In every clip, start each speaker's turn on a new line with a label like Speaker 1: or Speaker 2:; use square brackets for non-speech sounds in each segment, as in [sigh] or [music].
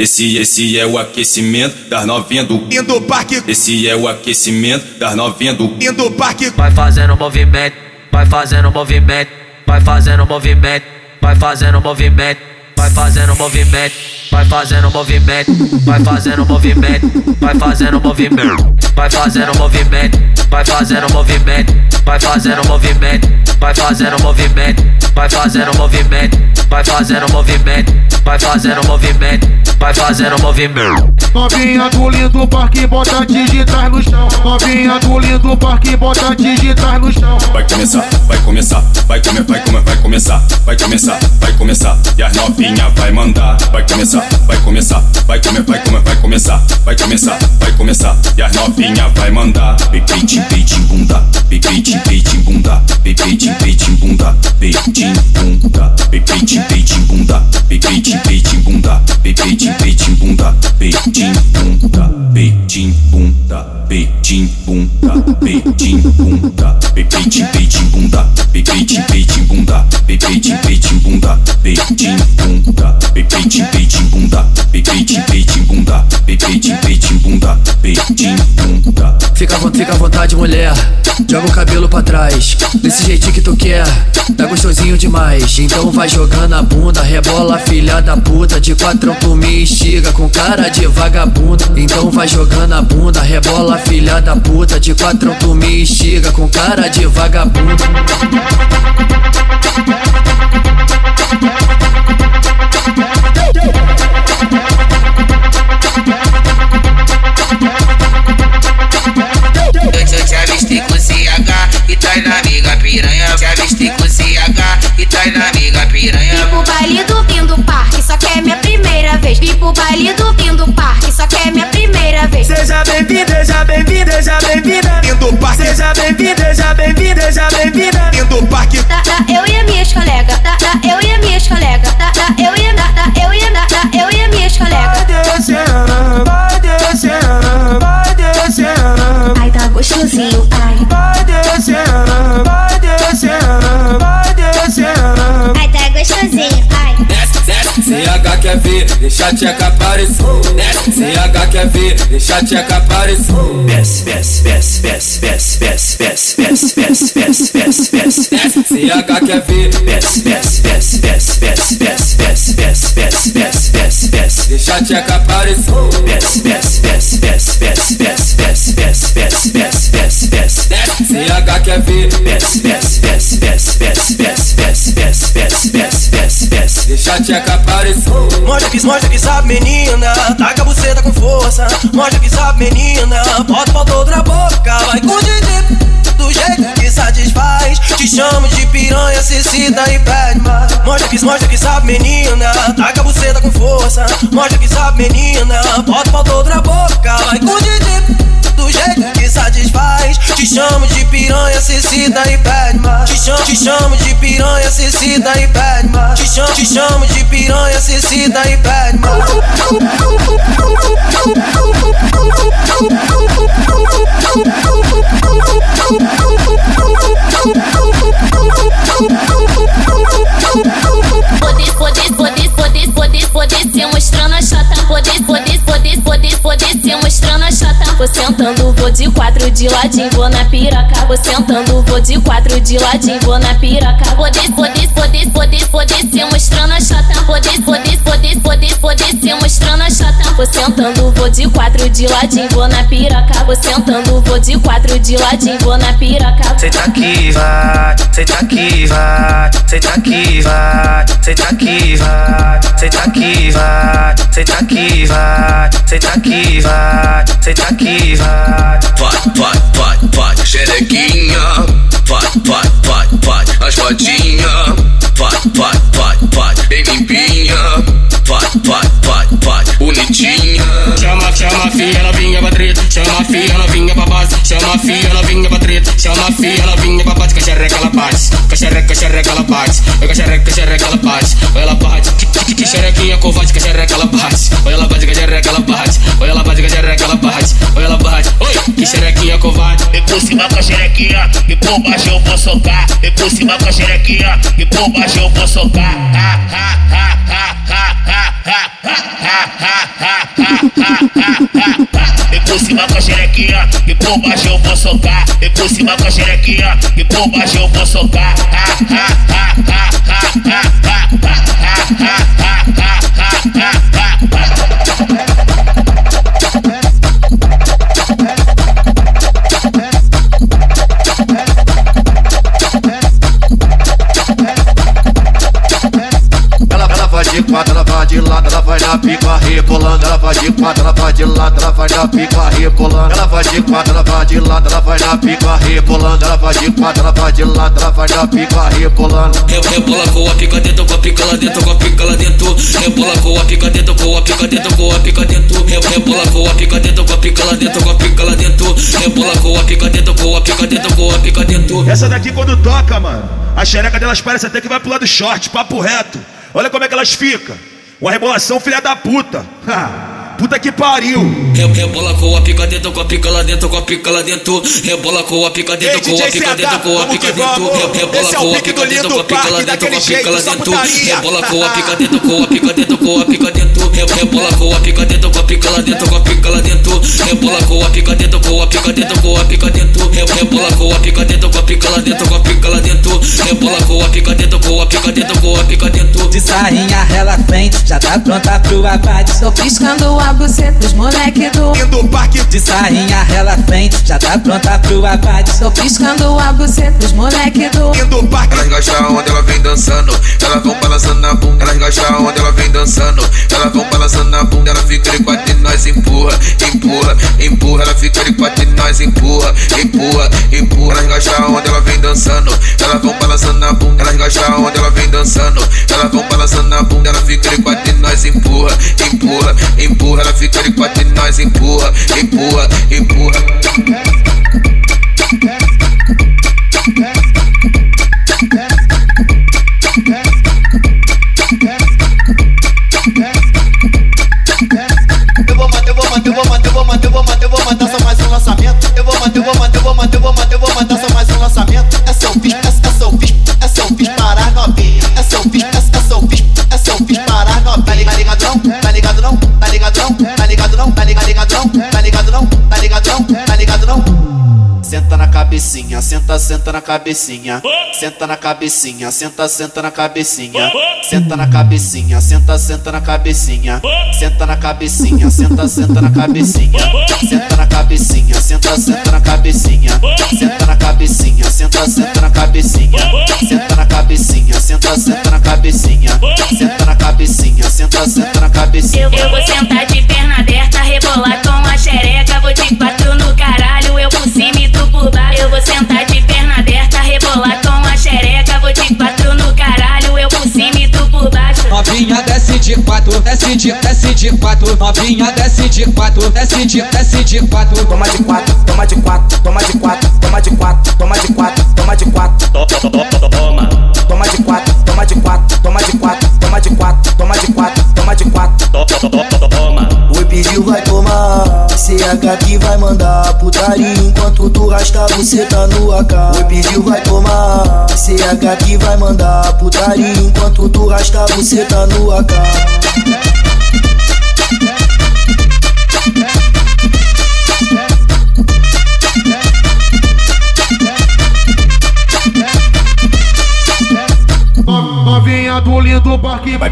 Speaker 1: Esse, esse é o aquecimento das novinhas do
Speaker 2: Indo parque,
Speaker 1: Esse é o aquecimento das novinhas do
Speaker 2: indo parque,
Speaker 3: Vai fazendo movimento, vai fazendo movimento, vai fazendo movimento, vai fazendo movimento, vai fazendo movimento, vai fazendo movimento, vai fazendo movimento, vai fazendo movimento, vai fazendo movimento, vai fazendo movimento, vai fazendo movimento, vai fazendo movimento, vai fazendo movimento, vai fazendo movimento, vai fazendo movimento, vai fazendo movimento.
Speaker 4: Novinha do lindo parque, bota digitais no chão. Novinha do lindo parque, bota digitais no chão.
Speaker 1: Vai começar, vai começar, vai comer, vai comer, vai começar, vai começar, vai começar, as novinha vai mandar. Vai começar, vai começar, vai comer, vai comer, vai começar, vai começar, vai começar, e as novinha vai mandar. Peitinho, peitinho, bunda, peitinho, peitinho, bunda, peitinho, peitinho, bunda, peitinho, bunda, peitinho, peitinho, bunda, peitinho, peitinho, bunda, peitinho, peitinho, bunda, peitinho, bunda, peitinho, bunda, peitinho, bunda, peitinho, bunda, peitinho, peitinho, bunda, peitinho, peitinho, bunda, peitinho, peitinho, bunda, peitinho, bunda, peitinho, peitinho, bunda, peitinho, peitinho, bunda, peitinho, peitinho, bunda, peitinho, bunda.
Speaker 3: Fica, fica à vontade, mulher. Joga o cabelo pra trás. Desse jeitinho que tu quer. Tá gostosinho demais. Então vai jogando a bunda. Rebola, filha da puta. De quatrão tu me instiga com cara de vagabundo. Então vai jogando na bunda, rebola filha da puta De quatro tu me instiga com cara de vagabundo.
Speaker 5: Pipo baile do fim do parque, só quer é minha primeira vez. Pipo baile do fim do parque, só quer é minha primeira
Speaker 6: vai descendo, vai descendo, vai descendo.
Speaker 5: Ai, tá gostosinho, ai.
Speaker 1: Desce, desce, CH quer ver, deixa a tcheca aparecer. Desce, CH quer ver, deixa a tcheca aparecer. Desce, desce, desce, desce, desce, desce, desce, desce, desce, desce, desce, desce. CH quer ver, desce, desce, desce, desce, desce, desce, desce, desce, desce, desce, desce, desce. Deixa a tcheca aparecer. Desce, desce, desce, desce,
Speaker 6: Que, mostra que sabe, menina. Taca a buceta com força. Mostra que sabe, menina. Bota o todo na boca. Vai com o. Do jeito que satisfaz. Te chamo de piranha, se cita e pede mais. Mostra que, mostra que sabe, menina. Taca a buceta com força. Mostra que sabe, menina. Bota o todo na boca. Vai com o chamo de piranha, se cita e pede. Te chamo, te chamo de piranha, se cita e pede. Te chamo, te chamo de piranha, se cita e pede mais. [laughs]
Speaker 7: sentando, vou de quatro de ladinho, vou na piroca. Vou sentando, vou de quatro de ladinho, vou na piroca. Poder, poder, poder, poder, poder se mostrando a Vou sentando, vou de quatro de ladinho, vou na piroca. Vou sentando, vou de quatro de ladinho, vou na piroca.
Speaker 6: Senta aqui, vai, senta aqui, vai, senta aqui, vai, senta aqui, vai, senta aqui, vai, senta aqui, vai, senta aqui, vai, senta aqui, vai.
Speaker 8: Vai, vai, vai, vai, xerequinha. Vai, vai, vai, vai, as rodinhas.
Speaker 9: filha, ela vinha pra base. Chama a filha, ela vinha pra treta. Chama a filha, ela vinha pra bate. Cacharreca, ela bate. Cacharreca, cacharreca, ela bate. Cacharreca, cacharreca, ela parte, Olha ela bate. Que xerequinha covarde, cacharreca, ela bate. Olha ela bate, cacharreca, ela bate. Olha ela bate, cacharreca, ela bate. Olha ela bate. Oi, que xerequinha covarde.
Speaker 8: E por cima com a xerequinha, e por baixo eu vou socar. E por cima com a xerequinha, e por baixo eu vou socar. Ha, ha, ha.
Speaker 2: Cima com a xerequinha, e por baixo eu vou socar. E por cima com a xerequinha, e por baixo eu vou socar.
Speaker 10: de de lado, ela vai na pica rebolando. Ela vai de quatro, ela vai de lado, ela vai na pica rebolando. Ela vai de quatro, ela vai de lado, ela vai na pica rebolando.
Speaker 11: Rebola com a pica dentro, com a pica lá dentro, com a pica lá dentro. Rebola com a pica dentro, com a pica dentro, com a pica dentro. Rebola com a pica dentro, com a pica lá dentro, com a pica lá dentro. Rebola com a pica dentro, com a pica dentro, com a pica dentro.
Speaker 12: Essa daqui quando toca, mano, a xereca delas parece até que vai pro lado short, papo reto. Olha como é que elas ficam. Uma rebolação, filha da puta. Puta que pariu!
Speaker 11: Rebola com a pica dentro, com a pica lá dentro, com a pica lá dentro. Rebola com a pica dentro, com a pica dentro, com a pica dentro. Rebola com a pica dentro, com a pica lá dentro, com a pica lá dentro. Rebola com a pica dentro, com a pica dentro, com a pica dentro. Rebola com a pica dentro, com a pica lá dentro, com a pica lá dentro. Rebola com a pica dentro, com a pica dentro, com a pica dentro. Rebola com a pica dentro, com a pica lá dentro, com a pica lá dentro. Rebola com a pica dentro, com a pica dentro, com a pica dentro.
Speaker 13: De sainha ela vem, já tá pronta pro abate.
Speaker 5: Tô piscando a buceta dos moleque do
Speaker 12: Indo parque
Speaker 13: De sainha ela vem, já tá pronta pro abate.
Speaker 5: Tô piscando a buceta dos moleque do
Speaker 12: Indo parque
Speaker 8: Elas gostam onde ela vem dançando, elas vão balançando na bunda. Elas gostam onde ela vem dançando, elas vão balançando na bunda. Ela fica nós empurra, empurra, empurra. Ela fica de quatro e nós empurra, empurra, empurra. Elas gostam onde ela vem dançando, elas vão balançando na bunda. Elas gostam onde ela vem dançando, elas vão balançando na bunda. Ela fica de quatro e nós empurra, empurra, empurra. Ela fica de quatro e nós empurra, empurra.
Speaker 6: Cabecinha, senta, senta na cabecinha. Senta na cabecinha, senta, senta na cabecinha. Senta na cabecinha, senta, senta na cabecinha. Senta na cabecinha, senta, senta na cabecinha. Senta na cabecinha, senta, senta na cabecinha. Senta na cabecinha, senta, senta na cabecinha. Senta na cabecinha, senta, senta na cabecinha. Senta na cabecinha, senta, senta na cabecinha.
Speaker 7: Eu, vou sentar de perna aberta, rebolar com a xereca. Vou de quatro de,
Speaker 13: desce de quatro. Novinha desce de quatro, desce de, desce de quatro.
Speaker 6: Toma de quatro, toma de quatro, toma de quatro, toma de quatro, toma de quatro, toma de quatro.
Speaker 9: Toma,
Speaker 6: Toma de quatro, toma de quatro, toma de quatro, toma de quatro, toma de quatro, toma de quatro.
Speaker 9: toma.
Speaker 14: Oi, pediu, vai tomar. CH que vai mandar putaria enquanto tu rasta você tá no AK. Oi, pediu, vai tomar. CH que vai mandar putaria enquanto tu rasta você tá no AK.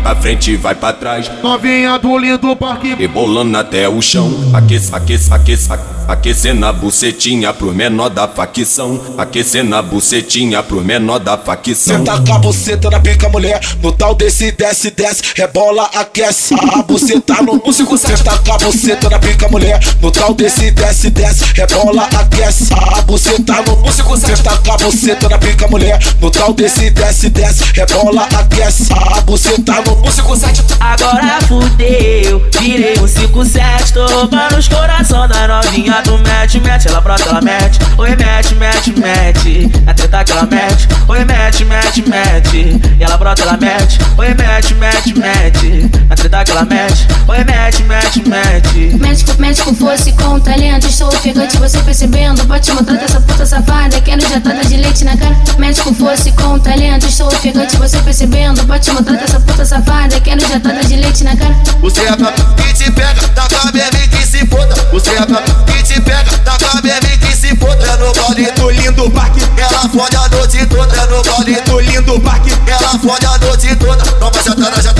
Speaker 1: Pra frente, vai pra trás,
Speaker 4: novinha do lindo parque.
Speaker 1: rebolando até o chão. Aquece, aquece, aquece, aque- aquecendo a bucetinha pro menor da facção. Aquecendo a bucetinha pro menor da facção.
Speaker 15: Senta com a buceta na pica, mulher. No tal desse desce, desce, rebola, aquece. A buceta no músico Senta com a buceta na pica, mulher. No tal desse desce, desce, rebola, aquece. A buceta no músico Senta com a buceta na pica, mulher. No tal desse desce, desce, rebola, aquece. A buceta no músico
Speaker 16: Agora fudeu, virei um 5-7 Tô roubando os coração da novinha do mete, mete Ela brota, ela mete, oi mete, mete, mete A treta que ela mete, oi mete, mete, mete E ela brota, ela mete, oi mete, mete, mete A treta que ela mete, oi mete, mete, mete
Speaker 5: Médico, médico fosse com talento, estou ofegante, você percebendo? Pode mostrar dessa puta safada, quero injetada de leite na cara. Médico fosse com talento, estou ofegante, você percebendo? Pode mostrar dessa puta safada.
Speaker 7: quero jatada de leite na cara.
Speaker 10: Você é pra que te pega, tá com a bebê que se foda. Você é pra que te pega, tá com a bebê que se foda. No baile do lindo parque, ela fode a noite toda. É no baile do lindo parque, ela fode a noite toda. Toma na boca.